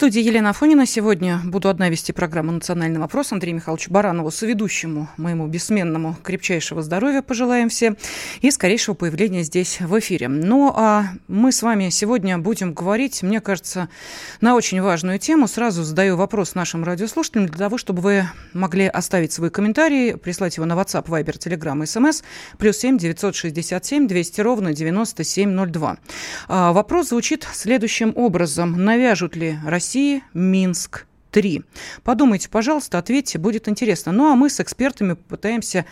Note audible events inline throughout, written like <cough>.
студии Елена Афонина. Сегодня буду одна вести программу «Национальный вопрос». Андрею Михайловичу Баранову, соведущему моему бессменному, крепчайшего здоровья пожелаем все и скорейшего появления здесь в эфире. Ну, а мы с вами сегодня будем говорить, мне кажется, на очень важную тему. Сразу задаю вопрос нашим радиослушателям для того, чтобы вы могли оставить свой комментарий, прислать его на WhatsApp, Viber, Telegram, SMS, плюс 7 967 200 ровно 9702. А, вопрос звучит следующим образом. Навяжут ли Россия России, Минск, 3. Подумайте, пожалуйста, ответьте, будет интересно. Ну, а мы с экспертами пытаемся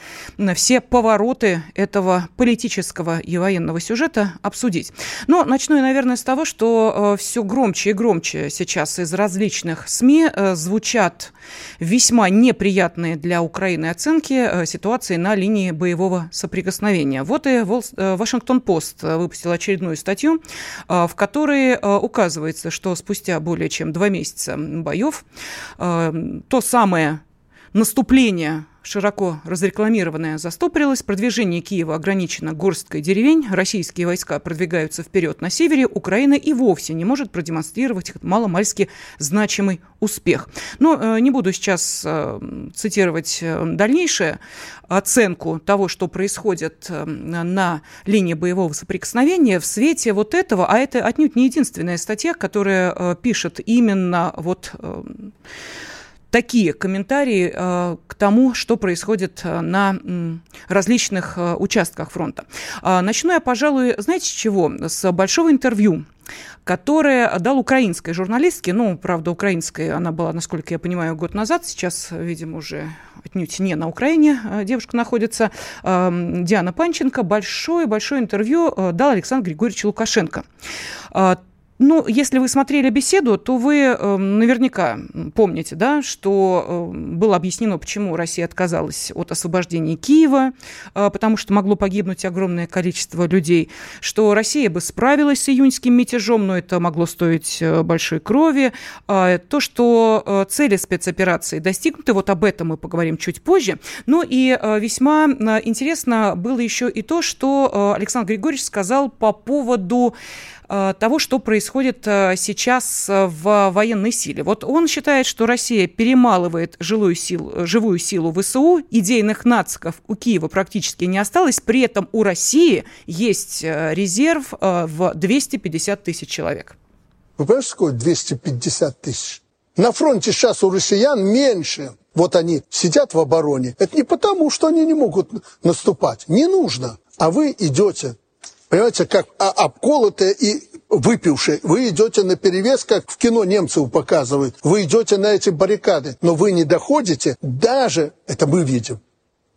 все повороты этого политического и военного сюжета обсудить. Но начну я, наверное, с того, что э, все громче и громче сейчас из различных СМИ э, звучат весьма неприятные для Украины оценки э, ситуации на линии боевого соприкосновения. Вот и Вашингтон-Пост выпустил очередную статью, в которой указывается, что спустя более чем два месяца боев то самое наступление широко разрекламированное застопорилось, продвижение Киева ограничено горсткой деревень, российские войска продвигаются вперед на севере, Украина и вовсе не может продемонстрировать маломальски значимый успех. Но э, не буду сейчас э, цитировать дальнейшее оценку того, что происходит на линии боевого соприкосновения в свете вот этого, а это отнюдь не единственная статья, которая пишет именно вот такие комментарии э, к тому, что происходит э, на различных э, участках фронта. Начну я, пожалуй, знаете с чего? С большого интервью которое дал украинской журналистке, ну, правда, украинская она была, насколько я понимаю, год назад, сейчас, видимо, уже отнюдь не на Украине девушка находится, Диана Панченко, большое-большое интервью дал Александр Григорьевич Лукашенко. Ну, если вы смотрели беседу, то вы э, наверняка помните, да, что э, было объяснено, почему Россия отказалась от освобождения Киева, э, потому что могло погибнуть огромное количество людей, что Россия бы справилась с июньским мятежом, но это могло стоить э, большой крови. Э, то, что э, цели спецоперации достигнуты, вот об этом мы поговорим чуть позже. Ну и э, весьма интересно было еще и то, что Александр Григорьевич сказал по поводу того, что происходит э, сейчас э, в военной силе. Вот он считает, что Россия перемалывает жилую силу, живую силу ВСУ, идейных нациков у Киева практически не осталось, при этом у России есть резерв в 250 тысяч человек. Вы понимаете, сколько 250 тысяч? На фронте сейчас у россиян меньше. Вот они сидят в обороне. Это не потому, что они не могут наступать. Не нужно. А вы идете понимаете, как обколотые и выпившие. Вы идете на перевес, как в кино немцев показывают. Вы идете на эти баррикады, но вы не доходите даже, это мы видим,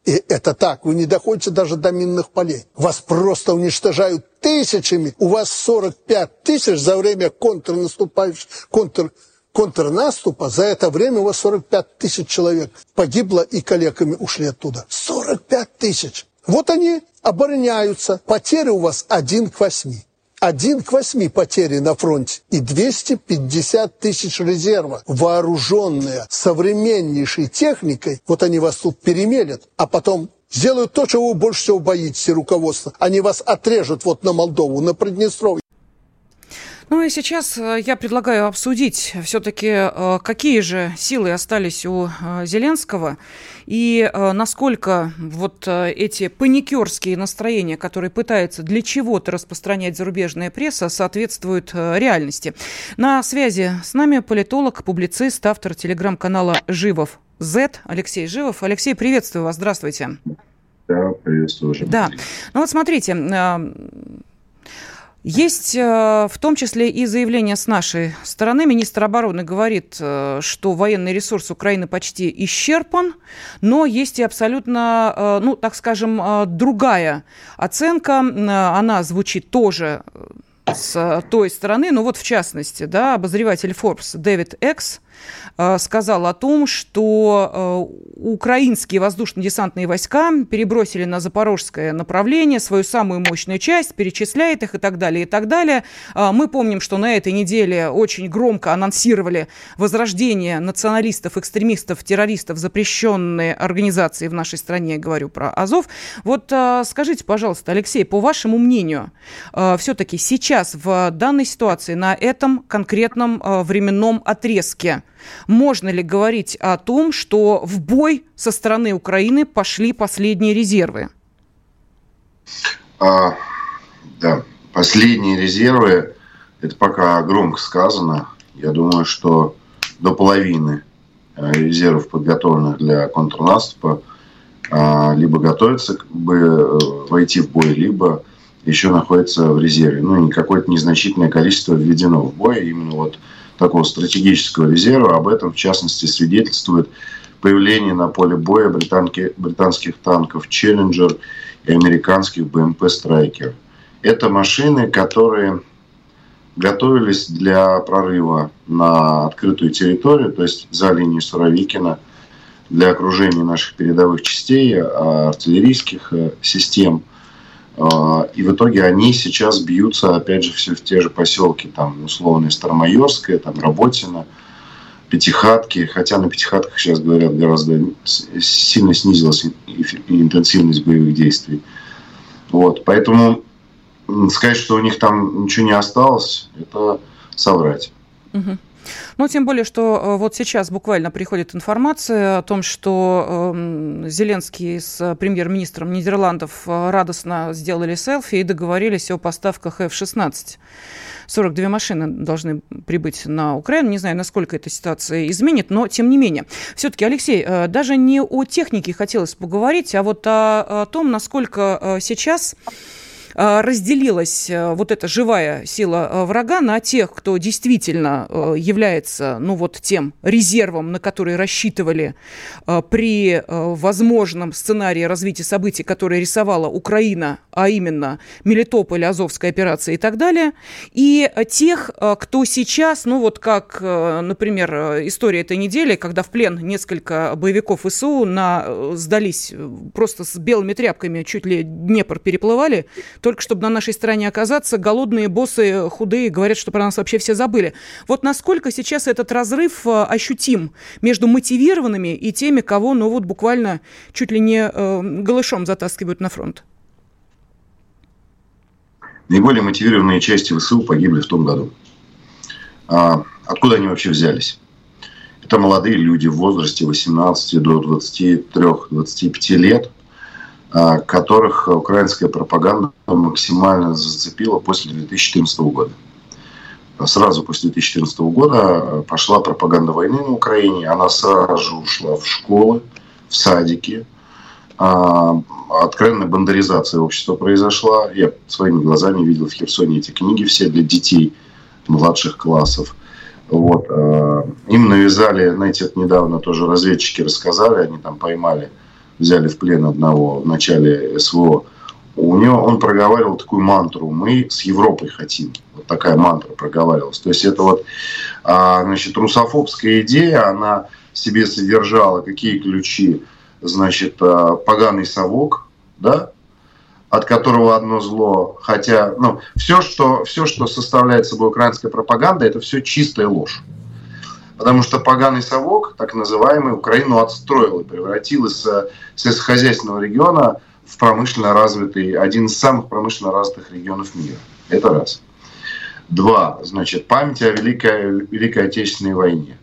и это так, вы не доходите даже до минных полей. Вас просто уничтожают тысячами. У вас 45 тысяч за время контрнаступающих, контр, контрнаступа, за это время у вас 45 тысяч человек погибло и коллегами ушли оттуда. 45 тысяч. Вот они обороняются. Потери у вас один к восьми. Один к восьми потери на фронте и 250 тысяч резерва, вооруженные современнейшей техникой, вот они вас тут перемелят, а потом сделают то, чего вы больше всего боитесь, руководство. Они вас отрежут вот на Молдову, на Приднестровье. Ну и сейчас э, я предлагаю обсудить все-таки, э, какие же силы остались у э, Зеленского и насколько вот эти паникерские настроения, которые пытаются для чего-то распространять зарубежная пресса, соответствуют реальности. На связи с нами политолог, публицист, автор телеграм-канала «Живов Z» Алексей Живов. Алексей, приветствую вас, здравствуйте. Да, приветствую. Да, ну вот смотрите, есть э, в том числе и заявление с нашей стороны. Министр обороны говорит, э, что военный ресурс Украины почти исчерпан, но есть и абсолютно, э, ну, так скажем, другая оценка. Она звучит тоже с той стороны, ну вот в частности, да, обозреватель Forbes Дэвид Экс сказал о том, что э, украинские воздушно-десантные войска перебросили на запорожское направление свою самую мощную часть, перечисляет их и так далее, и так далее. Э, мы помним, что на этой неделе очень громко анонсировали возрождение националистов, экстремистов, террористов, запрещенные организации в нашей стране, я говорю про Азов. Вот скажите, пожалуйста, Алексей, по вашему мнению, все-таки сейчас в данной ситуации, на этом конкретном временном отрезке, можно ли говорить о том, что в бой со стороны Украины пошли последние резервы? А, да, последние резервы, это пока громко сказано. Я думаю, что до половины э, резервов, подготовленных для контрнаступа, а, либо готовятся бы э, войти в бой, либо еще находится в резерве. Ну, и какое-то незначительное количество введено в бой. Именно вот такого стратегического резерва. Об этом, в частности, свидетельствует появление на поле боя британки, британских танков «Челленджер» и американских БМП «Страйкер». Это машины, которые готовились для прорыва на открытую территорию, то есть за линию Суровикина, для окружения наших передовых частей, а, артиллерийских э, систем – и в итоге они сейчас бьются, опять же, все в те же поселки, там, условные Старомайорская, там, Работина, Пятихатки, хотя на Пятихатках сейчас, говорят, гораздо сильно снизилась интенсивность боевых действий. Вот, поэтому сказать, что у них там ничего не осталось, это соврать. Угу. Ну, тем более, что э, вот сейчас буквально приходит информация о том, что э, Зеленский с премьер-министром Нидерландов э, радостно сделали селфи и договорились о поставках F-16. 42 машины должны прибыть на Украину. Не знаю, насколько эта ситуация изменит, но тем не менее. Все-таки, Алексей, э, даже не о технике хотелось поговорить, а вот о, о том, насколько сейчас Э, разделилась э, вот эта живая сила э, врага на тех, кто действительно является, ну вот тем резервом, на который рассчитывали при возможном сценарии развития событий, которые рисовала Украина, а именно Мелитополь, Азовская операция и так далее, и тех, кто сейчас, ну вот как, например, история этой недели, когда в плен несколько боевиков ИСУ на, сдались просто с белыми тряпками, чуть ли Днепр переплывали, только чтобы на нашей стороне оказаться, голодные боссы, худые, говорят, что про нас вообще все забыли. Вот насколько сейчас этот разрыв э, ощутим между мотивированными и теми, кого, ну вот буквально чуть ли не э, голышом затаскивают на фронт? Наиболее мотивированные части ВСУ погибли в том году. А откуда они вообще взялись? Это молодые люди в возрасте 18 до 23-25 лет – которых украинская пропаганда максимально зацепила после 2014 года. Сразу после 2014 года пошла пропаганда войны на Украине. Она сразу же ушла в школы, в садики. А, откровенная бандаризация общества произошла. Я своими глазами видел в Херсоне эти книги все для детей младших классов. Вот. А, им навязали, знаете, это недавно тоже разведчики рассказали, они там поймали взяли в плен одного в начале СВО, у него он проговаривал такую мантру «Мы с Европой хотим». Вот такая мантра проговаривалась. То есть это вот, а, значит, русофобская идея, она в себе содержала какие ключи, значит, а, поганый совок, да, от которого одно зло, хотя, ну, все, что, все, что составляет собой украинская пропаганда, это все чистая ложь. Потому что поганый совок, так называемый, Украину отстроил и превратил из э, сельскохозяйственного региона в промышленно развитый, один из самых промышленно развитых регионов мира. Это раз. Два. Значит, память о Великой, Великой Отечественной войне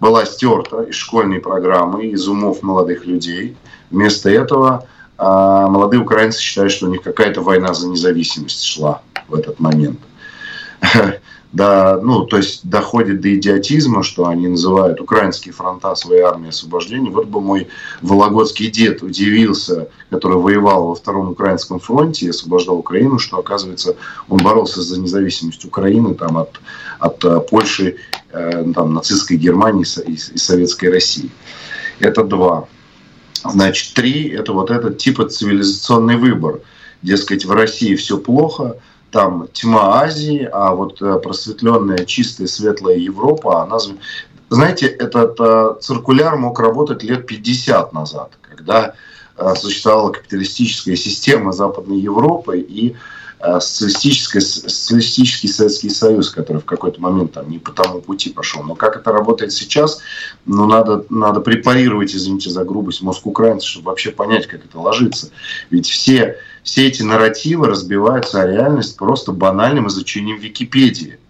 была стерта из школьной программы, из умов молодых людей. Вместо этого а, молодые украинцы считают, что у них какая-то война за независимость шла в этот момент. <laughs> до, ну, то есть доходит до идиотизма, что они называют украинские фронта своей армией освобождения. Вот бы мой вологодский дед удивился, который воевал во Втором Украинском фронте и освобождал Украину, что, оказывается, он боролся за независимость Украины там, от, от э, Польши, э, там, нацистской Германии и, и Советской России. Это два. Значит, три – это вот этот типа цивилизационный выбор. Дескать, в России все плохо – там тьма Азии, а вот э, просветленная, чистая, светлая Европа, она... Знаете, этот э, циркуляр мог работать лет 50 назад, когда э, существовала капиталистическая система Западной Европы и социалистический, социалистический Советский Союз, который в какой-то момент там не по тому пути пошел. Но как это работает сейчас, ну, надо, надо препарировать, извините за грубость, мозг украинцев, чтобы вообще понять, как это ложится. Ведь все все эти нарративы разбиваются о реальность просто банальным изучением Википедии.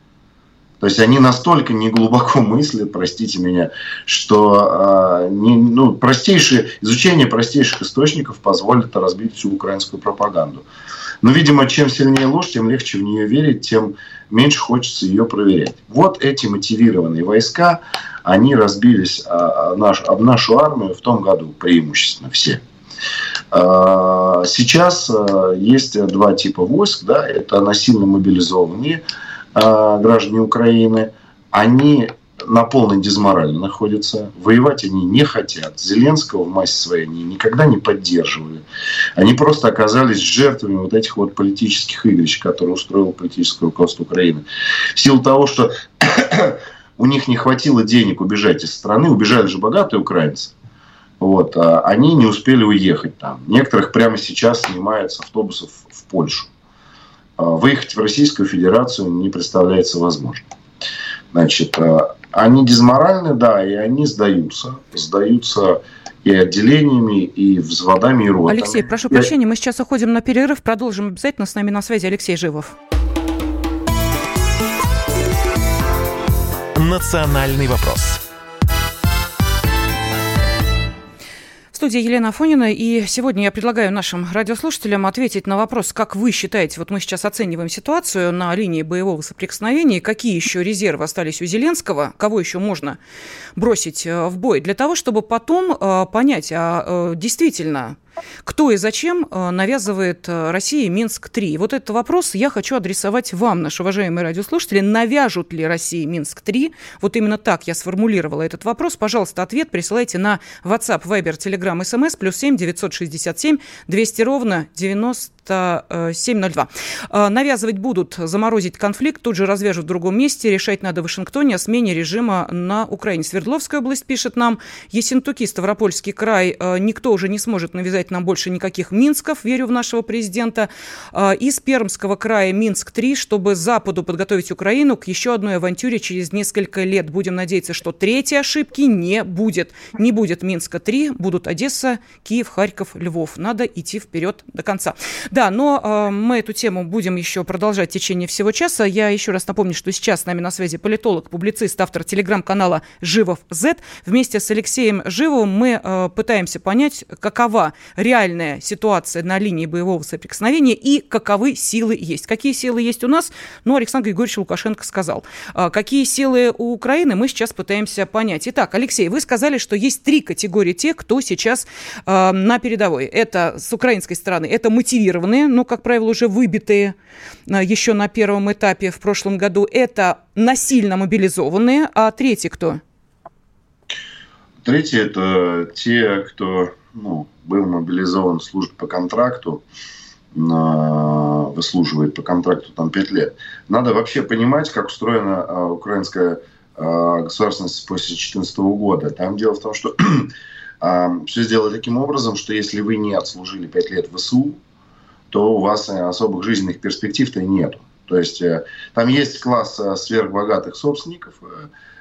То есть они настолько не глубоко <laughs> мыслят, простите меня, что э, не, ну, простейшие, изучение простейших источников позволит разбить всю украинскую пропаганду. Но, видимо, чем сильнее ложь, тем легче в нее верить, тем меньше хочется ее проверять. Вот эти мотивированные войска, они разбились об нашу, об нашу армию в том году преимущественно все. А, сейчас а, есть два типа войск. Да, это насильно мобилизованные а, граждане Украины. Они на полной дизморали находятся. Воевать они не хотят. Зеленского в массе своей они никогда не поддерживали. Они просто оказались жертвами вот этих вот политических игрищ, которые устроило политическое руководство Украины. В силу того, что <coughs> у них не хватило денег убежать из страны, убежали же богатые украинцы, вот, а они не успели уехать там. Некоторых прямо сейчас снимают с автобусов в Польшу. А выехать в Российскую Федерацию не представляется возможным. Значит, а, они дизморальны, да, и они сдаются. Сдаются и отделениями, и взводами, и ротами. Алексей, прошу Я... прощения, мы сейчас уходим на перерыв, продолжим обязательно. С нами на связи Алексей Живов. Национальный вопрос. Студии Елена Афонина, и сегодня я предлагаю нашим радиослушателям ответить на вопрос, как вы считаете, вот мы сейчас оцениваем ситуацию на линии боевого соприкосновения, какие еще резервы остались у Зеленского, кого еще можно бросить э, в бой, для того, чтобы потом э, понять, а э, действительно кто и зачем э, навязывает э, России Минск-3? Вот этот вопрос я хочу адресовать вам, наши уважаемые радиослушатели. Навяжут ли России Минск-3? Вот именно так я сформулировала этот вопрос. Пожалуйста, ответ присылайте на WhatsApp, Viber, Telegram, SMS, плюс 7 967 200 ровно 90 702. Э, навязывать будут заморозить конфликт, тут же развяжут в другом месте. Решать надо в Вашингтоне о смене режима на Украине. Свердловская область пишет нам. Ессентуки, Ставропольский край. Э, никто уже не сможет навязать нам больше никаких Минсков, верю в нашего президента. Э, из Пермского края Минск-3, чтобы Западу подготовить Украину к еще одной авантюре через несколько лет. Будем надеяться, что третьей ошибки не будет. Не будет Минска-3, будут Одесса, Киев, Харьков, Львов. Надо идти вперед до конца. Да, но э, мы эту тему будем еще продолжать в течение всего часа. Я еще раз напомню, что сейчас с нами на связи политолог, публицист, автор телеграм-канала «Живов Z». Вместе с Алексеем Живовым мы э, пытаемся понять, какова реальная ситуация на линии боевого соприкосновения и каковы силы есть. Какие силы есть у нас? Ну, Александр Григорьевич Лукашенко сказал. Э, какие силы у Украины, мы сейчас пытаемся понять. Итак, Алексей, вы сказали, что есть три категории тех, кто сейчас э, на передовой. Это с украинской стороны, это мотивированные мотивированные, ну, как правило, уже выбитые а, еще на первом этапе в прошлом году. Это насильно мобилизованные. А третий кто? Третий – это те, кто ну, был мобилизован, служит по контракту, выслуживает по контракту там 5 лет. Надо вообще понимать, как устроена а, украинская а, государственность после 2014 года. Там дело в том, что <clears throat> все сделано таким образом, что если вы не отслужили 5 лет в ВСУ, то у вас э, особых жизненных перспектив-то нету. То есть э, там есть класс э, сверхбогатых собственников,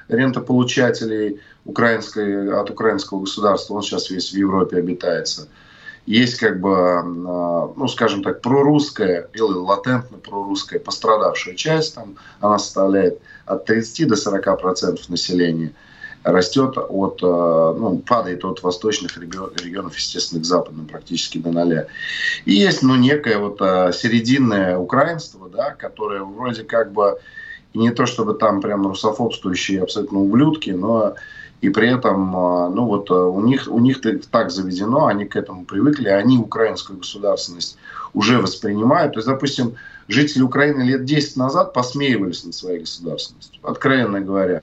рентополучателей украинской, от украинского государства, он сейчас весь в Европе обитается. Есть как бы, ну скажем так, прорусская или латентно прорусская пострадавшая часть, там она составляет от 30 до 40 процентов населения – растет от, э, ну, падает от восточных регионов, естественно, к западным практически до ноля. И есть, ну, некое вот э, серединное украинство, да, которое вроде как бы не то чтобы там прям русофобствующие абсолютно ублюдки, но и при этом, э, ну вот у них, у них так заведено, они к этому привыкли, они украинскую государственность уже воспринимают. То есть, допустим, жители Украины лет 10 назад посмеивались над своей государственностью, откровенно говоря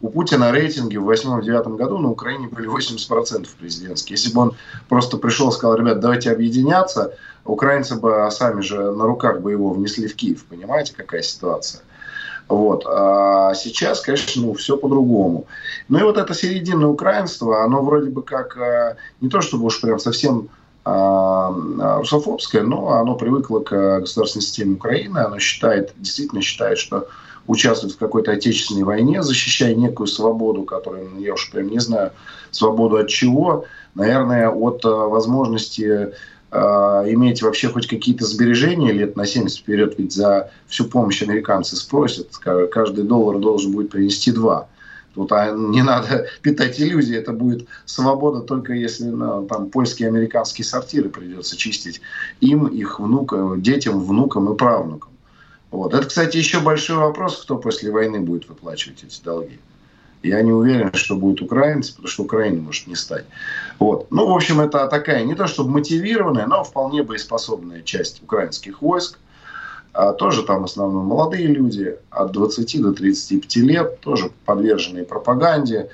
у Путина рейтинги в 2008-2009 году на Украине были 80% президентские. Если бы он просто пришел и сказал, ребят, давайте объединяться, украинцы бы сами же на руках бы его внесли в Киев. Понимаете, какая ситуация? Вот. А сейчас, конечно, ну, все по-другому. Ну и вот это серединное украинство, оно вроде бы как а, не то чтобы уж прям совсем а, русофобское, но оно привыкло к государственной системе Украины, оно считает, действительно считает, что участвует в какой-то отечественной войне, защищая некую свободу, которую, ну, я уж прям не знаю, свободу от чего, наверное, от возможности а, иметь вообще хоть какие-то сбережения лет на 70 вперед, ведь за всю помощь американцы спросят, каждый доллар должен будет принести два. Тут а, не надо <laughs> питать иллюзии, это будет свобода только если ну, там польские и американские сортиры придется чистить им, их внукам, детям, внукам и правнукам. Вот. Это, кстати, еще большой вопрос, кто после войны будет выплачивать эти долги. Я не уверен, что будет украинцы, потому что Украина может не стать. Вот. Ну, в общем, это такая не то чтобы мотивированная, но вполне боеспособная часть украинских войск. А тоже там в основном молодые люди от 20 до 35 лет, тоже подверженные пропаганде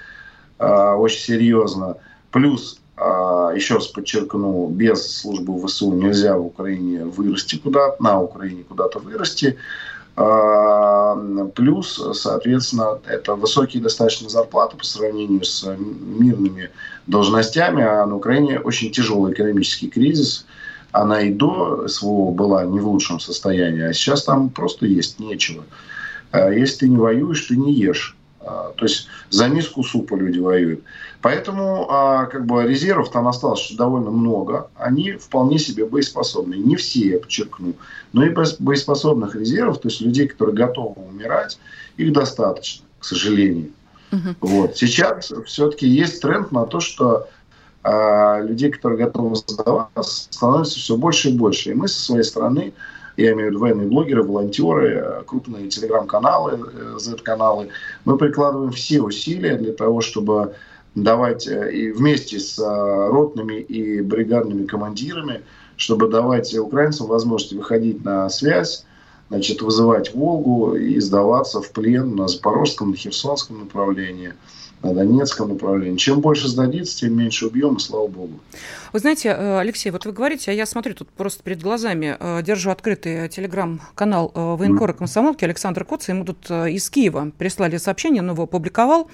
а, очень серьезно. Плюс, еще раз подчеркну, без службы ВСУ нельзя в Украине вырасти куда-то, на Украине куда-то вырасти. А, плюс, соответственно, это высокие достаточно зарплаты по сравнению с мирными должностями, а на Украине очень тяжелый экономический кризис. Она и до СВО была не в лучшем состоянии, а сейчас там просто есть нечего. А если ты не воюешь, ты не ешь. А, то есть за миску супа люди воюют. Поэтому а, как бы резервов там осталось довольно много. Они вполне себе боеспособны. Не все, я подчеркну. Но и боеспособных резервов, то есть людей, которые готовы умирать, их достаточно, к сожалению. Угу. Вот. Сейчас все-таки есть тренд на то, что а, людей, которые готовы сдаваться, становится все больше и больше. И мы со своей стороны я имею в виду военные блогеры, волонтеры, крупные телеграм-каналы, Z-каналы, мы прикладываем все усилия для того, чтобы давать э, и вместе с э, ротными и бригадными командирами, чтобы давать украинцам возможность выходить на связь, значит, вызывать Волгу и сдаваться в плен на Запорожском, на Херсонском направлении – на Донецком направлении. Чем больше сдадится, тем меньше убьем, и слава богу. Вы знаете, э, Алексей, вот вы говорите, а я смотрю тут просто перед глазами, э, держу открытый телеграм-канал э, военкора комсомолки Александр Коц, ему тут из Киева прислали сообщение, он его опубликовал.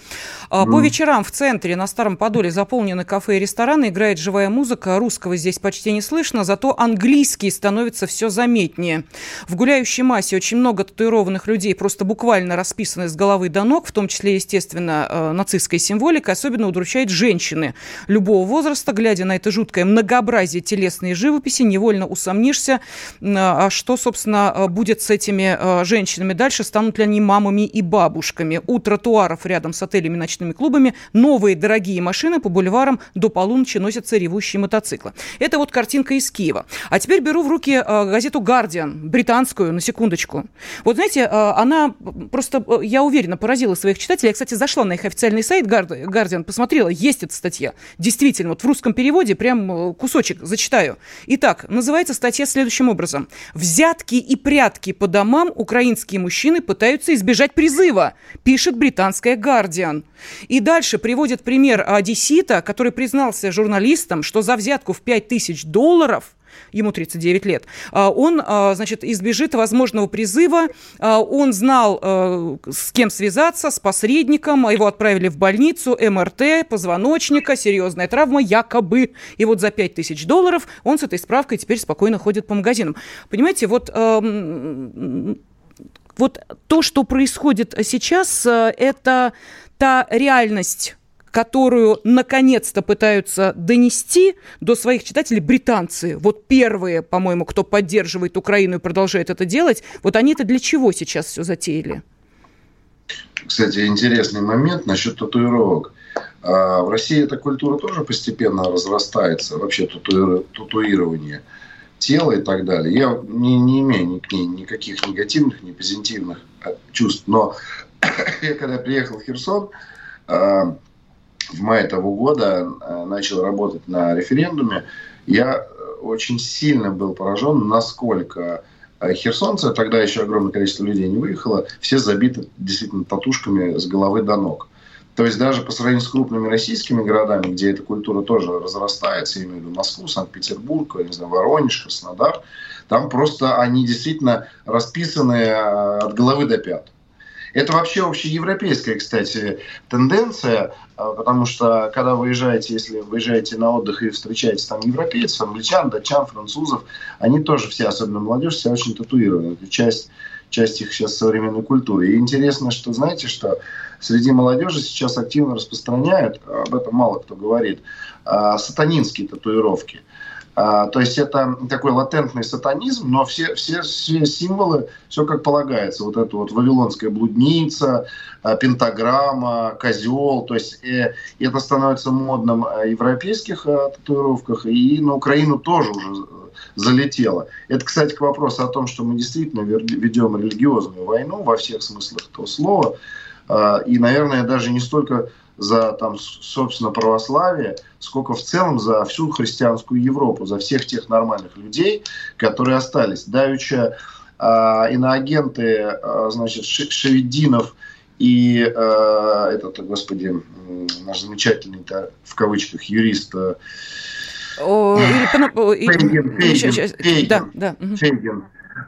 По вечерам в центре на Старом Подоле заполнены кафе и рестораны, играет живая музыка, русского здесь почти не слышно, зато английский становится все заметнее. В гуляющей массе очень много татуированных людей, просто буквально расписаны с головы до ног, в том числе, естественно, нацистской символикой особенно удручает женщины любого возраста. Глядя на это жуткое многообразие телесной живописи, невольно усомнишься, а что, собственно, будет с этими а, женщинами дальше, станут ли они мамами и бабушками. У тротуаров рядом с отелями ночными клубами новые дорогие машины по бульварам до полуночи носятся ревущие мотоциклы. Это вот картинка из Киева. А теперь беру в руки а, газету «Гардиан», британскую, на секундочку. Вот знаете, она просто, я уверена, поразила своих читателей. Я, кстати, зашла на их официальный сайт Guardian посмотрела, есть эта статья. Действительно, вот в русском переводе прям кусочек зачитаю. Итак, называется статья следующим образом. «Взятки и прятки по домам украинские мужчины пытаются избежать призыва», пишет британская Guardian. И дальше приводит пример одессита, который признался журналистам, что за взятку в 5000 долларов ему 39 лет, а, он, а, значит, избежит возможного призыва. А, он знал, с кем связаться, с посредником, его отправили в больницу, МРТ, позвоночника, серьезная травма, якобы. И вот за 5 тысяч долларов он с этой справкой теперь спокойно ходит по магазинам. Понимаете, вот вот то, что происходит сейчас, это та реальность которую наконец-то пытаются донести до своих читателей британцы. Вот первые, по-моему, кто поддерживает Украину и продолжает это делать, вот они это для чего сейчас все затеяли? Кстати, интересный момент насчет татуировок. А, в России эта культура тоже постепенно разрастается, вообще татуир... татуирование тела и так далее. Я не, не имею ни к ней никаких негативных, ни позитивных а, чувств, но <coughs> я когда приехал в Херсон, а, в мае того года э, начал работать на референдуме, я э, очень сильно был поражен, насколько э, херсонцы, тогда еще огромное количество людей не выехало, все забиты действительно татушками с головы до ног. То есть даже по сравнению с крупными российскими городами, где эта культура тоже разрастается, я имею в виду Москву, Санкт-Петербург, не знаю, Воронеж, Краснодар, там просто они действительно расписаны от головы до пят. Это вообще общеевропейская, кстати, тенденция, потому что когда выезжаете, если выезжаете на отдых и встречаете там европейцев, англичан, датчан, французов, они тоже все, особенно молодежь, все очень татуированы. Это часть, часть их сейчас современной культуры. И интересно, что, знаете, что среди молодежи сейчас активно распространяют, об этом мало кто говорит, а, сатанинские татуировки. А, то есть это такой латентный сатанизм, но все, все, все символы, все как полагается. Вот это вот вавилонская блудница, а, пентаграмма, козел. То есть э, это становится модным в европейских татуировках, и на Украину тоже уже залетело. Это, кстати, к вопросу о том, что мы действительно ведем религиозную войну во всех смыслах этого слова. А, и, наверное, даже не столько за, там, собственно, православие, сколько в целом за всю христианскую Европу, за всех тех нормальных людей, которые остались. Давеча э, иноагенты, э, значит, Шевединов и э, этот, господи, наш замечательный, в кавычках, юрист, э,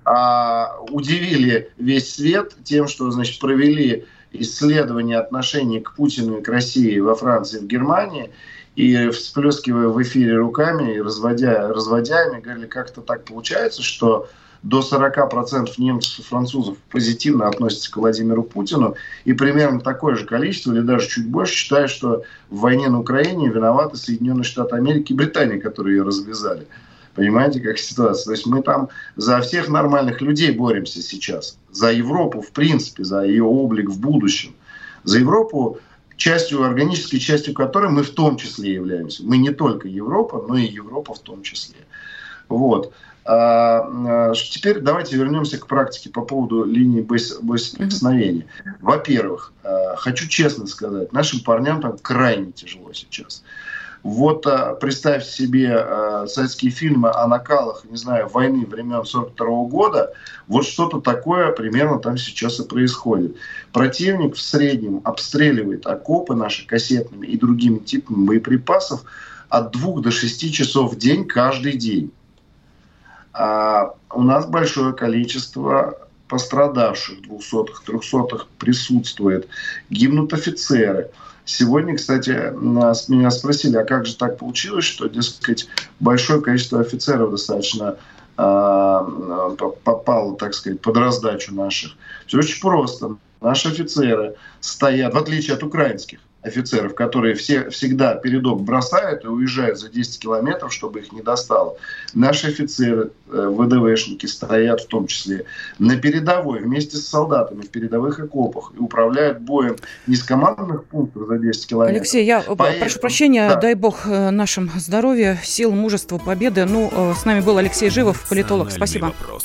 а, удивили весь свет тем, что значит, провели исследование отношений к Путину и к России во Франции и в Германии, и всплескивая в эфире руками и разводя, разводя ими, говорили, как-то так получается, что до 40% немцев и французов позитивно относятся к Владимиру Путину, и примерно такое же количество, или даже чуть больше, считают, что в войне на Украине виноваты Соединенные Штаты Америки и Британия, которые ее развязали. Понимаете, как ситуация? То есть мы там за всех нормальных людей боремся сейчас. За Европу, в принципе, за ее облик в будущем. За Европу, частью, органической частью которой мы в том числе являемся. Мы не только Европа, но и Европа в том числе. Вот. А, а, теперь давайте вернемся к практике по поводу линии боесоприкосновения. Во-первых, а, хочу честно сказать, нашим парням там крайне тяжело сейчас. Вот а, представьте себе а, советские фильмы о накалах, не знаю, войны времен 42 года. Вот что-то такое примерно там сейчас и происходит. Противник в среднем обстреливает окопы наши кассетными и другими типами боеприпасов от 2 до 6 часов в день каждый день. А у нас большое количество пострадавших, двухсотых, трехсотых присутствует. Гибнут офицеры – Сегодня, кстати, нас, меня спросили, а как же так получилось, что, дескать, большое количество офицеров достаточно э, попало, так сказать, под раздачу наших. Все очень просто. Наши офицеры стоят, в отличие от украинских, офицеров, которые все, всегда передок бросают и уезжают за 10 километров, чтобы их не достало. Наши офицеры, э, ВДВшники стоят в том числе на передовой вместе с солдатами в передовых окопах и управляют боем не с командных пунктов за 10 километров. Алексей, я Поэтому, прошу прощения, да. дай бог э, нашим здоровья, сил, мужества, победы. Ну, э, с нами был Алексей Живов, политолог. Спасибо. Вопрос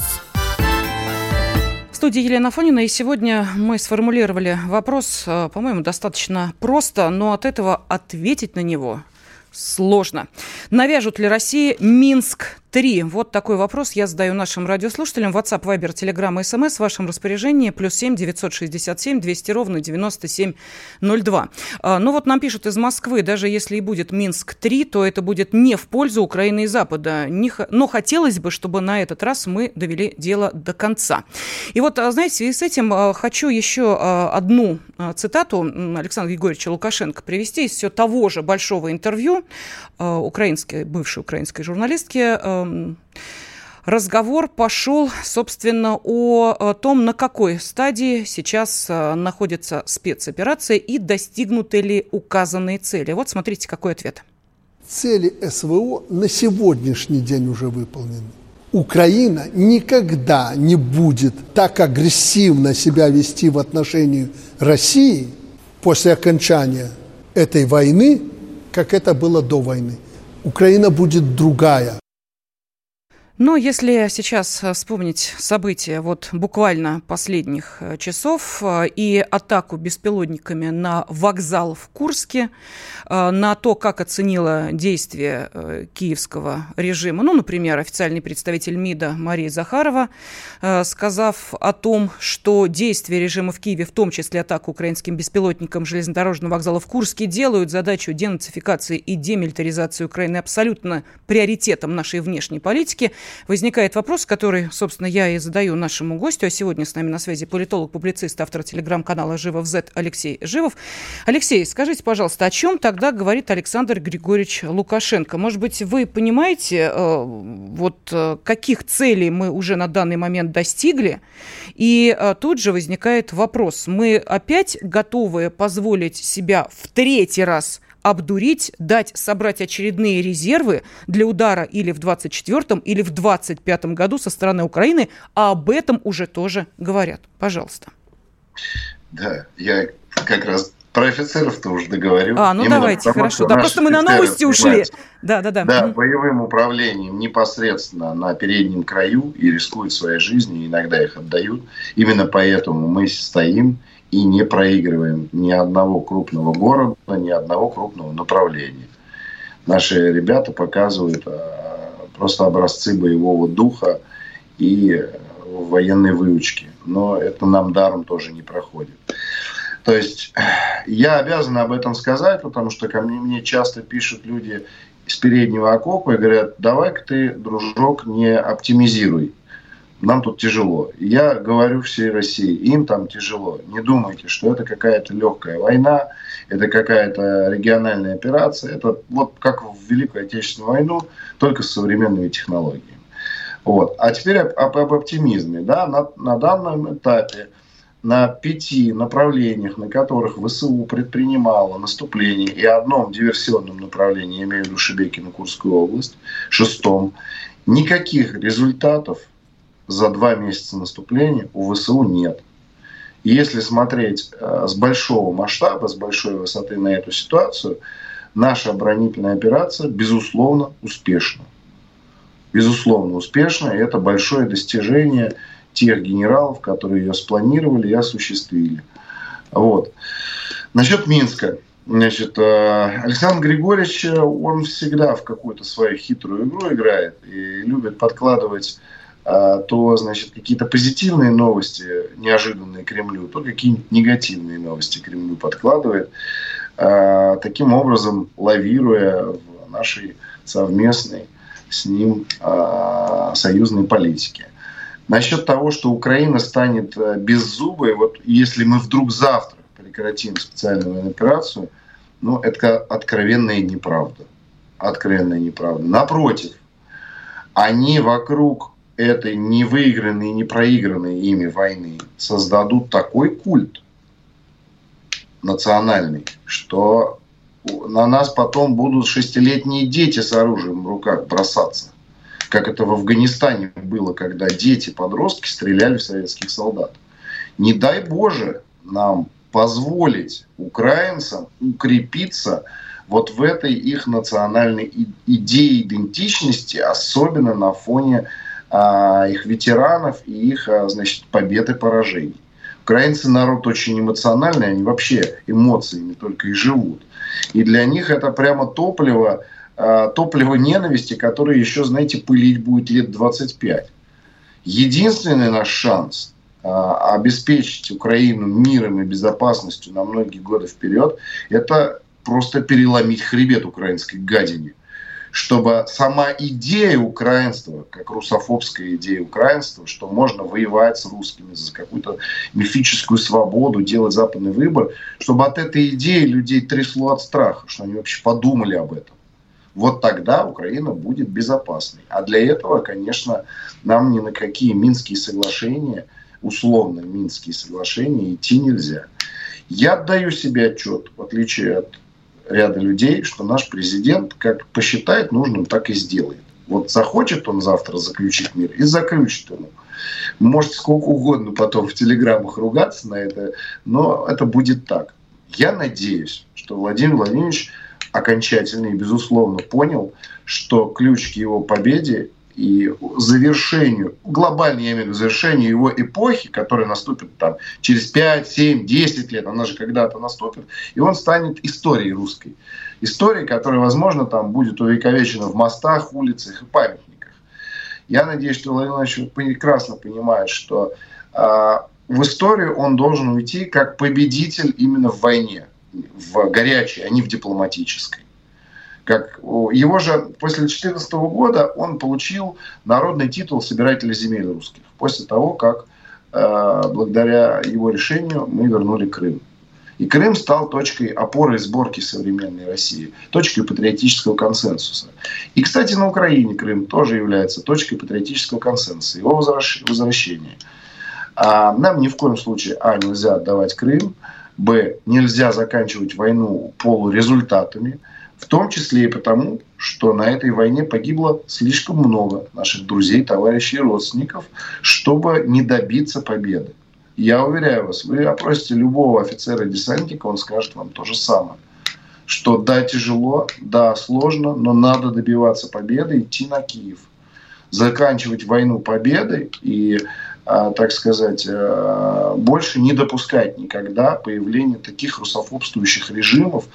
студии Елена Фонина, и сегодня мы сформулировали вопрос, э, по-моему, достаточно просто, но от этого ответить на него сложно. Навяжут ли России Минск Три. Вот такой вопрос я задаю нашим радиослушателям. WhatsApp, Viber, Telegram, SMS в вашем распоряжении. Плюс семь девятьсот шестьдесят семь двести ровно девяносто семь ноль два. А, ну вот нам пишут из Москвы, даже если и будет Минск-3, то это будет не в пользу Украины и Запада. Но хотелось бы, чтобы на этот раз мы довели дело до конца. И вот, а, знаете, в с этим а, хочу еще одну цитату Александра Григорьевича Лукашенко привести из все того же большого интервью украинской, бывшей украинской журналистки разговор пошел, собственно, о том, на какой стадии сейчас э, находится спецоперация и достигнуты ли указанные цели. Вот смотрите, какой ответ. Цели СВО на сегодняшний день уже выполнены. Украина никогда не будет так агрессивно себя вести в отношении России после окончания этой войны, как это было до войны. Украина будет другая. Но если сейчас э, вспомнить события вот буквально последних э, часов э, и атаку беспилотниками на вокзал в Курске, на то, как оценила действия киевского режима, ну, например, официальный представитель МИДа Мария Захарова, сказав о том, что действия режима в Киеве, в том числе атаку украинским беспилотникам железнодорожного вокзала в Курске, делают задачу денацификации и демилитаризации Украины абсолютно приоритетом нашей внешней политики – возникает вопрос, который, собственно, я и задаю нашему гостю. А сегодня с нами на связи политолог, публицист, автор телеграм-канала «Живов Z» Алексей Живов. Алексей, скажите, пожалуйста, о чем тогда говорит Александр Григорьевич Лукашенко? Может быть, вы понимаете, э, вот э, каких целей мы уже на данный момент достигли? И э, тут же возникает вопрос. Мы опять готовы позволить себя в третий раз обдурить, дать собрать очередные резервы для удара или в 24-м, или в 25-м году со стороны Украины, а об этом уже тоже говорят. Пожалуйста. Да, я как раз про офицеров-то уже договорю. А, ну Именно давайте, потому, хорошо. Да, просто мы на новости ушли. Да, да, да. Да, боевым управлением непосредственно на переднем краю и рискуют своей жизнью, иногда их отдают. Именно поэтому мы стоим и не проигрываем ни одного крупного города, ни одного крупного направления. Наши ребята показывают а, просто образцы боевого духа и военной выучки. Но это нам даром тоже не проходит. То есть я обязан об этом сказать, потому что ко мне, мне часто пишут люди из переднего окопа и говорят, давай-ка ты, дружок, не оптимизируй нам тут тяжело. Я говорю всей России, им там тяжело. Не думайте, что это какая-то легкая война, это какая-то региональная операция. Это вот как в Великую Отечественную войну, только с современными технологиями. Вот. А теперь об, об оптимизме. Да? На, на данном этапе на пяти направлениях, на которых ВСУ предпринимало наступление, и одном диверсионном направлении, я имею в виду Шебекину, Курскую область, шестом, никаких результатов за два месяца наступления у ВСУ нет. И если смотреть э, с большого масштаба, с большой высоты на эту ситуацию, наша оборонительная операция, безусловно, успешна. Безусловно, успешна, и это большое достижение тех генералов, которые ее спланировали и осуществили. Вот. Насчет Минска. Значит, э, Александр Григорьевич, он всегда в какую-то свою хитрую игру играет и любит подкладывать то, значит, какие-то позитивные новости, неожиданные Кремлю, то какие-нибудь негативные новости Кремлю подкладывает, а, таким образом лавируя в нашей совместной с ним а, союзной политике. Насчет того, что Украина станет беззубой, вот если мы вдруг завтра прекратим специальную операцию, ну, это откровенная неправда. Откровенная неправда. Напротив, они вокруг этой невыигранной и не проигранной ими войны создадут такой культ национальный, что на нас потом будут шестилетние дети с оружием в руках бросаться. Как это в Афганистане было, когда дети, подростки стреляли в советских солдат. Не дай Боже нам позволить украинцам укрепиться вот в этой их национальной идее идентичности, особенно на фоне их ветеранов и их, а, значит, побед и поражений. Украинцы народ очень эмоциональный, они вообще эмоциями только и живут. И для них это прямо топливо, а, топливо ненависти, которое еще, знаете, пылить будет лет 25. Единственный наш шанс обеспечить Украину миром и безопасностью на многие годы вперед, это просто переломить хребет украинской гадине чтобы сама идея украинства, как русофобская идея украинства, что можно воевать с русскими за какую-то мифическую свободу, делать западный выбор, чтобы от этой идеи людей трясло от страха, что они вообще подумали об этом. Вот тогда Украина будет безопасной. А для этого, конечно, нам ни на какие Минские соглашения, условно Минские соглашения идти нельзя. Я отдаю себе отчет, в отличие от ряда людей, что наш президент как посчитает нужным, так и сделает. Вот захочет он завтра заключить мир и заключит ему. Может сколько угодно потом в телеграммах ругаться на это, но это будет так. Я надеюсь, что Владимир Владимирович окончательно и безусловно понял, что ключ к его победе и завершению, глобально я имею в виду завершению его эпохи, которая наступит там через 5, 7, 10 лет, она же когда-то наступит, и он станет историей русской. Историей, которая, возможно, там будет увековечена в мостах, улицах и памятниках. Я надеюсь, что Владимир Владимирович прекрасно понимает, что э, в историю он должен уйти как победитель именно в войне, в горячей, а не в дипломатической. Как его же после 2014 года он получил народный титул собирателя земель русских. После того, как э, благодаря его решению мы вернули Крым. И Крым стал точкой опоры и сборки современной России, точкой патриотического консенсуса. И, кстати, на Украине Крым тоже является точкой патриотического консенсуса, его возвращения. А нам ни в коем случае, а, нельзя отдавать Крым, б, нельзя заканчивать войну полурезультатами, в том числе и потому, что на этой войне погибло слишком много наших друзей, товарищей и родственников, чтобы не добиться победы. Я уверяю вас, вы опросите любого офицера-десантника, он скажет вам то же самое. Что да, тяжело, да, сложно, но надо добиваться победы, идти на Киев. Заканчивать войну победой и, а, так сказать, а, больше не допускать никогда появления таких русофобствующих режимов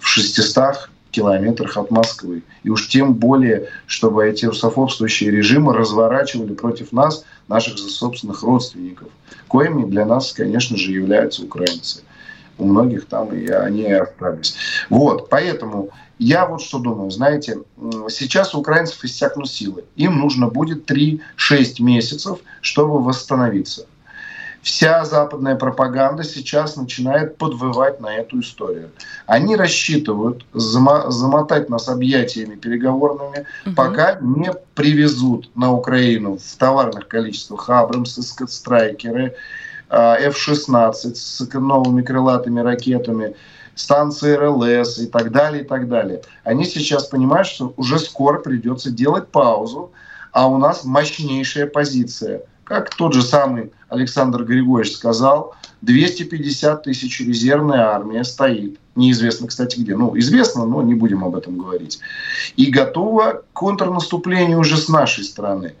в 600 километрах от Москвы. И уж тем более, чтобы эти русофобствующие режимы разворачивали против нас, наших собственных родственников, коими для нас, конечно же, являются украинцы. У многих там и они остались. Вот, поэтому я вот что думаю, знаете, сейчас у украинцев иссякнут силы. Им нужно будет 3-6 месяцев, чтобы восстановиться вся западная пропаганда сейчас начинает подвывать на эту историю. Они рассчитывают замотать нас объятиями переговорными, угу. пока не привезут на Украину в товарных количествах Абрамсы, Страйкеры, F-16 с новыми крылатыми ракетами, станции РЛС и так далее, и так далее. Они сейчас понимают, что уже скоро придется делать паузу, а у нас мощнейшая позиция – как тот же самый Александр Григорьевич сказал, 250 тысяч резервная армия стоит. Неизвестно, кстати, где. Ну, известно, но не будем об этом говорить. И готова к контрнаступлению уже с нашей стороны.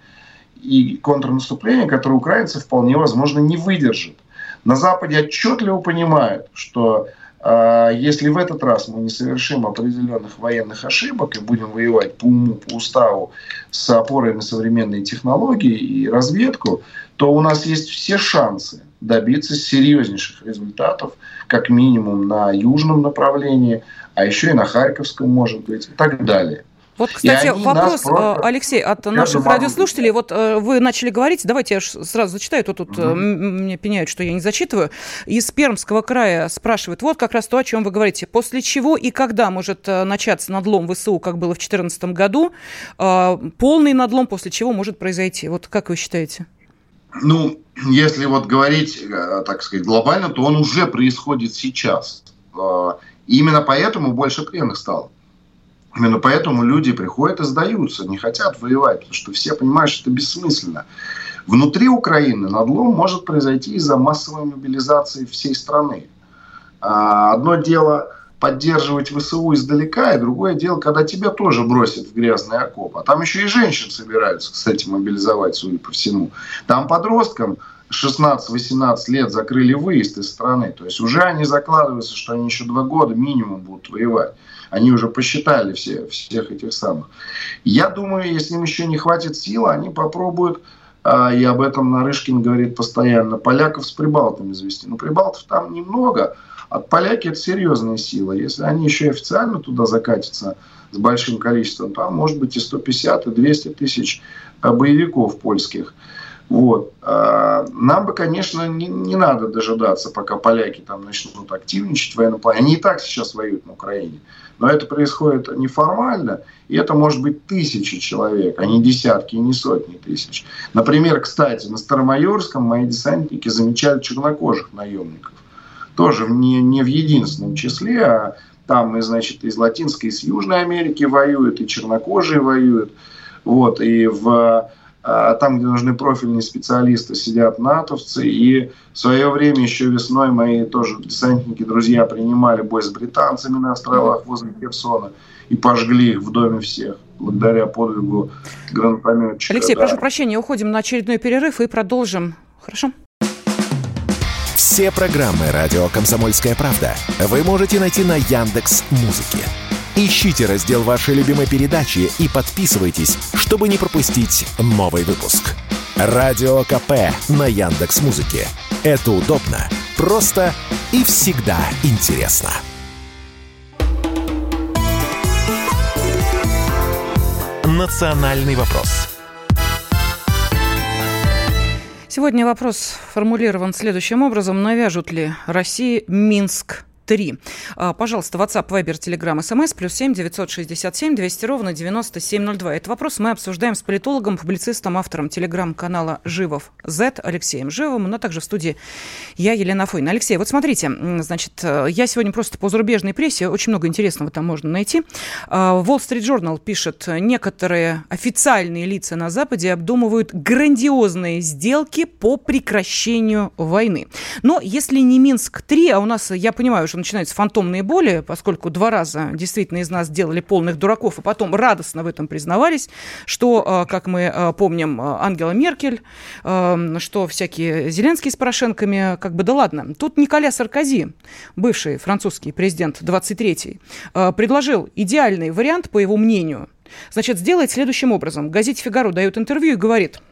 И контрнаступление, которое украинцы вполне возможно не выдержат. На Западе отчетливо понимают, что если в этот раз мы не совершим определенных военных ошибок и будем воевать по уму, по уставу с опорой на современные технологии и разведку, то у нас есть все шансы добиться серьезнейших результатов, как минимум на южном направлении, а еще и на Харьковском, может быть, и так далее. Вот, кстати, вопрос, просто... Алексей, от наших радиослушателей. Вот э, вы начали говорить, давайте я сразу зачитаю, то тут угу. мне пеняют, что я не зачитываю. Из Пермского края спрашивают, вот как раз то, о чем вы говорите. После чего и когда может э, начаться надлом ВСУ, как было в 2014 году? Полный надлом после чего может произойти? Вот как вы считаете? Ну, если вот говорить, так сказать, глобально, то он уже происходит сейчас. Именно поэтому больше пленных стало. Именно поэтому люди приходят и сдаются, не хотят воевать, потому что все понимают, что это бессмысленно. Внутри Украины надлом может произойти из-за массовой мобилизации всей страны. А, одно дело поддерживать ВСУ издалека, и другое дело, когда тебя тоже бросят в грязный окоп. А там еще и женщин собираются, кстати, мобилизовать, судя по всему. Там подросткам 16-18 лет закрыли выезд из страны. То есть уже они закладываются, что они еще два года минимум будут воевать. Они уже посчитали все, всех этих самых. Я думаю, если им еще не хватит сил, они попробуют, а, и об этом Нарышкин говорит постоянно, поляков с прибалтами завести. Но прибалтов там немного, а поляки это серьезная сила. Если они еще официально туда закатятся с большим количеством, там может быть и 150, и 200 тысяч а, боевиков польских. Вот. А, нам бы, конечно, не, не надо дожидаться, пока поляки там начнут активничать в военном плане. Они и так сейчас воюют на Украине. Но это происходит неформально, и это может быть тысячи человек, а не десятки, и не сотни тысяч. Например, кстати, на Старомайорском мои десантники замечали чернокожих наемников. Тоже не, не в единственном числе, а там, и, значит, из Латинской, из Южной Америки воюют, и чернокожие воюют. Вот, и в там, где нужны профильные специалисты, сидят натовцы. И в свое время, еще весной, мои тоже десантники, друзья, принимали бой с британцами на островах возле Херсона и пожгли их в доме всех благодаря подвигу гранатометчика. Алексей, да. прошу прощения, уходим на очередной перерыв и продолжим. Хорошо? Все программы «Радио Комсомольская правда» вы можете найти на Яндекс Музыке. Ищите раздел вашей любимой передачи и подписывайтесь, чтобы не пропустить новый выпуск. Радио КП на Яндекс Музыке. Это удобно, просто и всегда интересно. Национальный вопрос. Сегодня вопрос формулирован следующим образом. Навяжут ли России Минск 3. А, пожалуйста, WhatsApp, Viber, Telegram, SMS, плюс 7 967 200 ровно 9702. Этот вопрос мы обсуждаем с политологом, публицистом, автором телеграм-канала «Живов Z» Алексеем Живым, но также в студии я, Елена Фойна. Алексей, вот смотрите, значит, э, я сегодня просто по зарубежной прессе, очень много интересного там можно найти. А, Wall Street Journal пишет, некоторые официальные лица на Западе обдумывают грандиозные сделки по прекращению войны. Но если не Минск-3, а у нас, я понимаю, уже начинаются фантомные боли, поскольку два раза действительно из нас делали полных дураков, и потом радостно в этом признавались, что, э, как мы э, помним, э, Ангела Меркель, что всякие Зеленские с Порошенками, как бы да ладно. Тут Николя Саркози, бывший французский президент 23-й, предложил идеальный вариант, по его мнению. Значит, сделать следующим образом. Газете «Фигаро» дает интервью и говорит –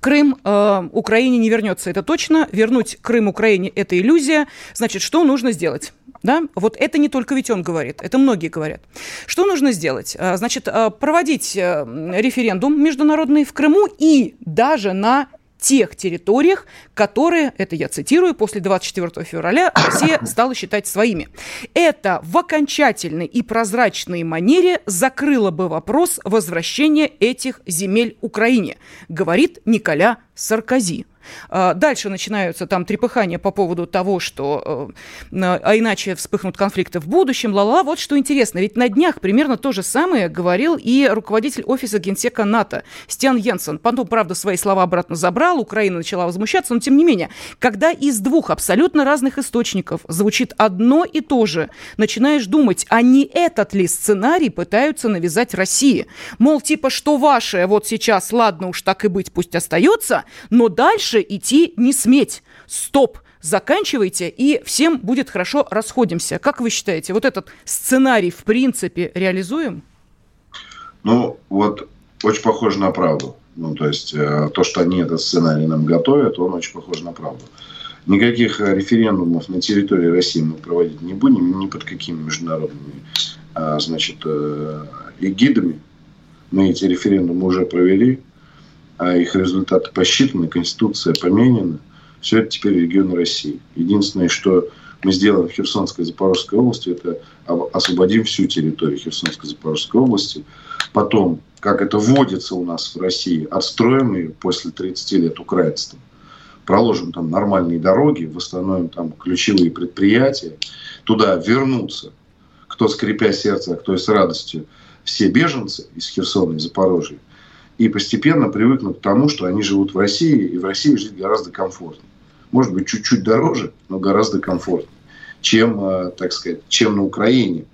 Крым э, Украине не вернется, это точно. Вернуть Крым Украине – это иллюзия. Значит, что нужно сделать? Да? Вот это не только ведь он говорит, это многие говорят. Что нужно сделать? Э, значит, э, проводить э, референдум международный в Крыму и даже на тех территориях, которые, это я цитирую, после 24 февраля Россия <coughs> стала считать своими. Это в окончательной и прозрачной манере закрыло бы вопрос возвращения этих земель Украине, говорит Николя Саркози. А, дальше начинаются там трепыхания по поводу того, что э, а иначе вспыхнут конфликты в будущем, ла-ла. Вот что интересно, ведь на днях примерно то же самое говорил и руководитель офиса генсека НАТО Стян Йенсен. Потом, правда, свои слова обратно забрал, Украина начала возмущаться, но тем не менее, когда из двух абсолютно разных источников звучит одно и то же, начинаешь думать, а не этот ли сценарий пытаются навязать России? Мол, типа, что ваше вот сейчас, ладно уж так и быть, пусть остается, но дальше дальше идти не сметь. Стоп, заканчивайте, и всем будет хорошо, расходимся. Как вы считаете, вот этот сценарий в принципе реализуем? Ну, вот очень похоже на правду. Ну, то есть, э, то, что они этот сценарий нам готовят, он очень похож на правду. Никаких э, референдумов на территории России мы проводить не будем, ни под какими международными а, значит, э, эгидами. Мы эти референдумы уже провели а их результаты посчитаны, Конституция поменена. Все это теперь регионы России. Единственное, что мы сделаем в Херсонской и Запорожской области, это освободим всю территорию Херсонской и Запорожской области. Потом, как это вводится у нас в России, отстроим ее после 30 лет украинства. Проложим там нормальные дороги, восстановим там ключевые предприятия. Туда вернутся, кто скрипя сердце, а кто и с радостью, все беженцы из Херсона и Запорожья и постепенно привыкнут к тому, что они живут в России, и в России жить гораздо комфортнее. Может быть, чуть-чуть дороже, но гораздо комфортнее, чем, э, так сказать, чем на Украине.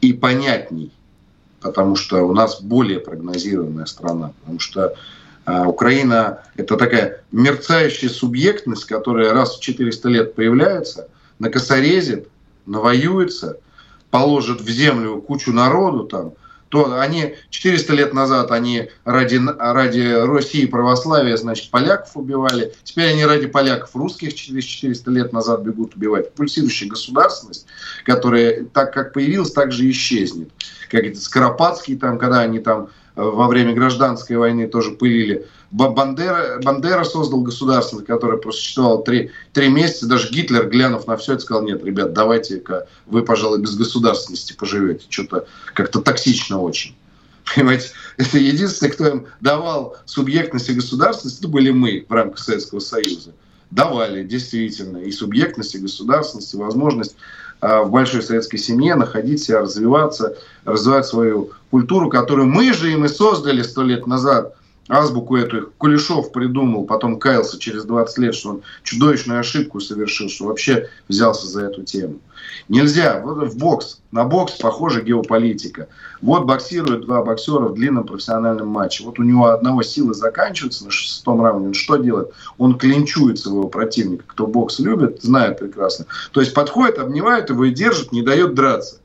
И понятней, потому что у нас более прогнозируемая страна, потому что э, Украина – это такая мерцающая субъектность, которая раз в 400 лет появляется, накосорезит, навоюется, положит в землю кучу народу там, то они 400 лет назад они ради, ради России православия, значит, поляков убивали. Теперь они ради поляков русских через 400 лет назад бегут убивать. Пульсирующая государственность, которая так как появилась, так же исчезнет. Как это Скоропадский, там, когда они там во время гражданской войны тоже пылили Бандера, Бандера создал государство, которое просуществовало три, три месяца. Даже Гитлер, глянув на все это, сказал, нет, ребят, давайте-ка вы, пожалуй, без государственности поживете. Что-то как-то токсично очень. <laughs> Понимаете, это единственное, кто им давал субъектность и государственность, это были мы в рамках Советского Союза. Давали, действительно, и субъектность, и государственность, и возможность а, в большой советской семье находить себя, развиваться, развивать свою культуру, которую мы же им и создали сто лет назад – азбуку эту Кулешов придумал, потом каялся через 20 лет, что он чудовищную ошибку совершил, что вообще взялся за эту тему. Нельзя. Вот в бокс. На бокс похожа геополитика. Вот боксируют два боксера в длинном профессиональном матче. Вот у него одного силы заканчивается на шестом раунде. Он что делает? Он клинчует своего противника. Кто бокс любит, знает прекрасно. То есть подходит, обнимает его и держит, не дает драться.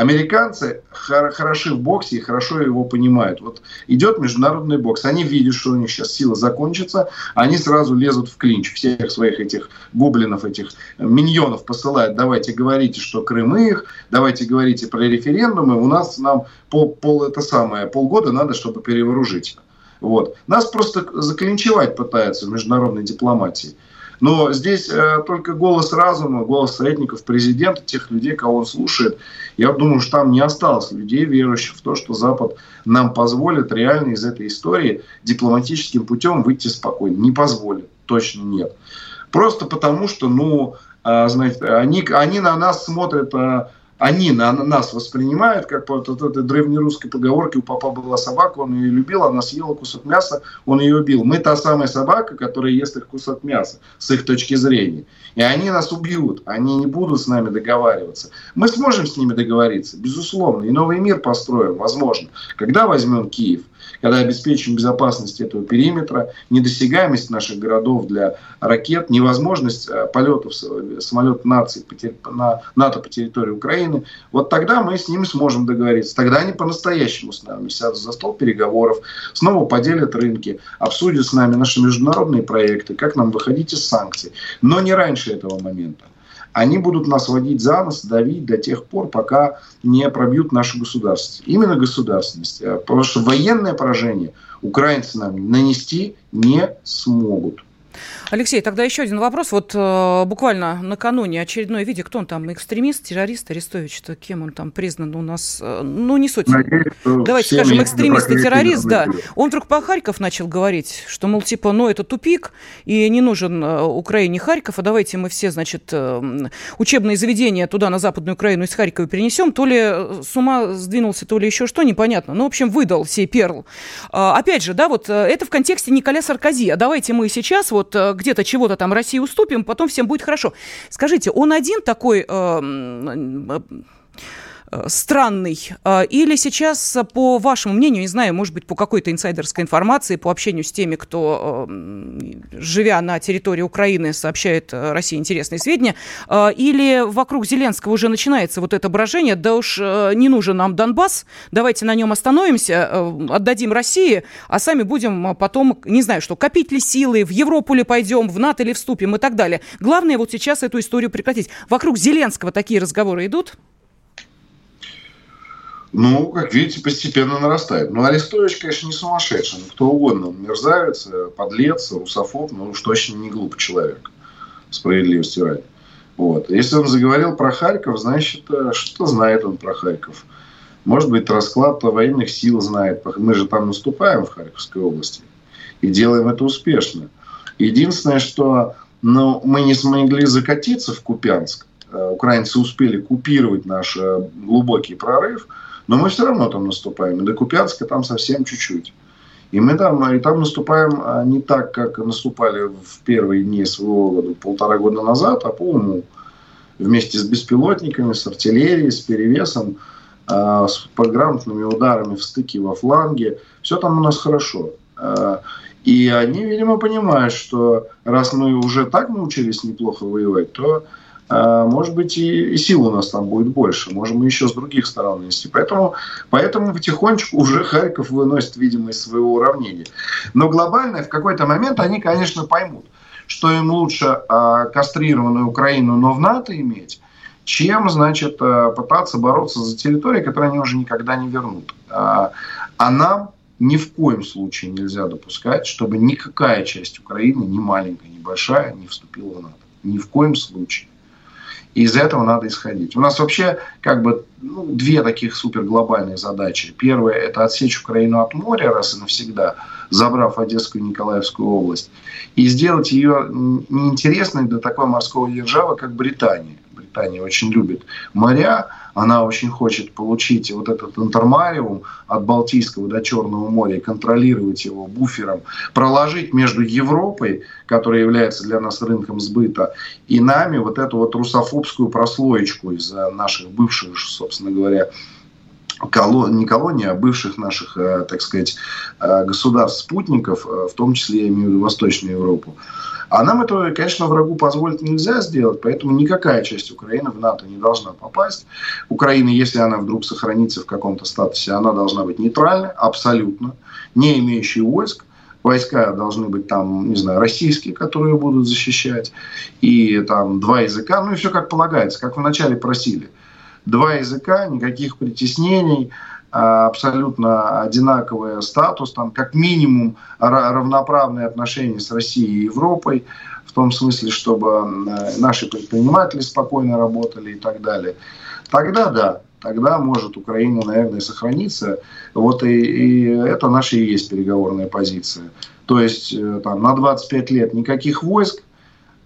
Американцы хороши в боксе и хорошо его понимают. Вот идет международный бокс, они видят, что у них сейчас сила закончится, они сразу лезут в клинч. Всех своих этих гоблинов, этих миньонов посылают. Давайте говорите, что Крым их, давайте говорите про референдумы. У нас нам пол, пол это самое, полгода надо, чтобы перевооружить. Вот. Нас просто заклинчевать пытаются в международной дипломатии. Но здесь э, только голос разума, голос советников президента, тех людей, кого он слушает. Я думаю, что там не осталось людей, верующих в то, что Запад нам позволит реально из этой истории дипломатическим путем выйти спокойно. Не позволит, точно нет. Просто потому, что, ну, э, знаете, они, они на нас смотрят э, они на нас воспринимают, как по вот этой древнерусской поговорке, у папа была собака, он ее любил, она съела кусок мяса, он ее убил. Мы та самая собака, которая ест их кусок мяса, с их точки зрения. И они нас убьют, они не будут с нами договариваться. Мы сможем с ними договориться, безусловно, и новый мир построим, возможно. Когда возьмем Киев? Когда обеспечим безопасность этого периметра, недосягаемость наших городов для ракет, невозможность э, полетов самолетов нации на НАТО по территории Украины, вот тогда мы с ними сможем договориться. Тогда они по-настоящему с нами сядут за стол переговоров, снова поделят рынки, обсудят с нами наши международные проекты, как нам выходить из санкций. Но не раньше этого момента они будут нас водить за нос, давить до тех пор, пока не пробьют нашу государственность. Именно государственность. Э, потому что военное поражение украинцы нам нанести не смогут. Алексей, тогда еще один вопрос. Вот э, буквально накануне очередное видео, кто он там, экстремист, террорист, Арестович-то, кем он там признан у нас? Э, ну, не суть. Надеюсь, Давайте скажем, экстремист и террорист, да. Он вдруг по Харьков начал говорить, что, мол, типа, ну, это тупик, и не нужен э, Украине Харьков, а давайте мы все, значит, э, учебные заведения туда, на Западную Украину, из Харькова перенесем. То ли э, с ума сдвинулся, то ли еще что, непонятно. Ну, в общем, выдал сей перл. Э, опять же, да, вот э, это в контексте Николя Саркози. А давайте мы сейчас вот э, где-то чего-то там России уступим, потом всем будет хорошо. Скажите, он один такой... Э, Э, странный? Э, или сейчас, э, по вашему мнению, не знаю, может быть, по какой-то инсайдерской информации, по общению с теми, кто, живя на территории Украины, сообщает России интересные сведения, или вокруг Зеленского уже начинается вот это брожение, да уж не нужен нам Донбасс, давайте на нем остановимся, отдадим России, а сами будем потом, не знаю что, копить ли силы, в Европу ли пойдем, в НАТО ли вступим и так далее. Главное вот сейчас эту историю прекратить. Вокруг Зеленского такие разговоры идут? Ну, как видите, постепенно нарастает. Ну, Арестович, конечно, не сумасшедший. Ну, кто угодно. Мерзавец, подлец, русофоб, но уж точно не глупый человек. Справедливости ради. Вот. Если он заговорил про Харьков, значит, э, что знает он про Харьков. Может быть, расклад военных сил знает. Мы же там наступаем в Харьковской области. И делаем это успешно. Единственное, что ну, мы не смогли закатиться в Купянск. Э, украинцы успели купировать наш э, глубокий прорыв – но мы все равно там наступаем. И до Купянска там совсем чуть-чуть. И мы там, и там наступаем а, не так, как наступали в первые дни своего года, полтора года назад, а по уму. Вместе с беспилотниками, с артиллерией, с перевесом, а, с грамотными ударами в стыке во фланге. Все там у нас хорошо. А, и они, видимо, понимают, что раз мы уже так научились неплохо воевать, то может быть, и, и сил у нас там будет больше. Можем мы еще с других сторон нанести. Поэтому, поэтому потихонечку уже Харьков выносит, видимо, из своего уравнения. Но глобально в какой-то момент они, конечно, поймут, что им лучше а, кастрированную Украину, но в НАТО иметь, чем, значит, а, пытаться бороться за территории, которые они уже никогда не вернут. А, а нам ни в коем случае нельзя допускать, чтобы никакая часть Украины, ни маленькая, ни большая, не вступила в НАТО. Ни в коем случае. И из этого надо исходить. У нас вообще как бы ну, две таких суперглобальные задачи. Первая – это отсечь Украину от моря раз и навсегда, забрав Одесскую и Николаевскую область, и сделать ее неинтересной для такой морского державы, как Британия. Питания, очень любит моря, она очень хочет получить вот этот интермариум от Балтийского до Черного моря и контролировать его буфером, проложить между Европой, которая является для нас рынком сбыта, и нами вот эту вот русофобскую прослоечку из наших бывших, собственно говоря, колон, не колонии, а бывших наших, э, так сказать, э, государств-спутников, э, в том числе я имею в виду Восточную Европу. А нам этого, конечно, врагу позволить нельзя сделать, поэтому никакая часть Украины в НАТО не должна попасть. Украина, если она вдруг сохранится в каком-то статусе, она должна быть нейтральной, абсолютно, не имеющей войск. Войска должны быть там, не знаю, российские, которые будут защищать, и там два языка, ну и все как полагается, как вначале просили. Два языка, никаких притеснений, абсолютно одинаковый статус, там как минимум равноправные отношения с Россией и Европой, в том смысле, чтобы наши предприниматели спокойно работали и так далее. Тогда да, тогда может Украина, наверное, сохраниться. Вот и, и это наша и есть переговорная позиция. То есть э, там, на 25 лет никаких войск,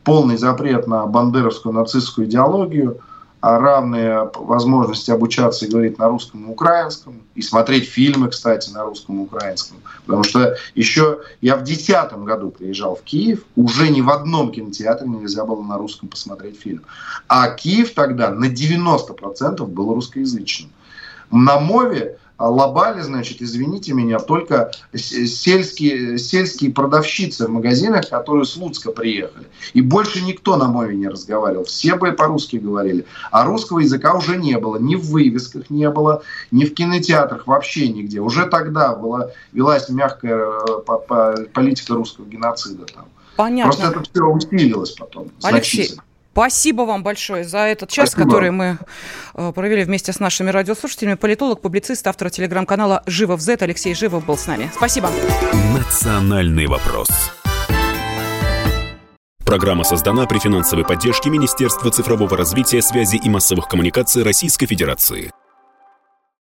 полный запрет на бандеровскую нацистскую идеологию – а равные возможности обучаться и говорить на русском и украинском, и смотреть фильмы, кстати, на русском и украинском. Потому что еще я в 2010 году приезжал в Киев, уже ни в одном кинотеатре нельзя было на русском посмотреть фильм. А Киев тогда на 90% был русскоязычным. На Мове а лобали, значит, извините меня, только сельские, сельские продавщицы в магазинах, которые с Луцка приехали. И больше никто на мове не разговаривал. Все бы по-русски говорили. А русского языка уже не было. Ни в вывесках не было, ни в кинотеатрах, вообще нигде. Уже тогда была, велась мягкая э, политика русского геноцида там. Понятно. Просто это все усилилось потом. Алексей, Спасибо вам большое за этот час, Спасибо. который мы э, провели вместе с нашими радиослушателями. Политолог, публицист, автор телеграм-канала «Живов Z» Алексей Живов был с нами. Спасибо. Национальный вопрос. Программа создана при финансовой поддержке Министерства цифрового развития, связи и массовых коммуникаций Российской Федерации.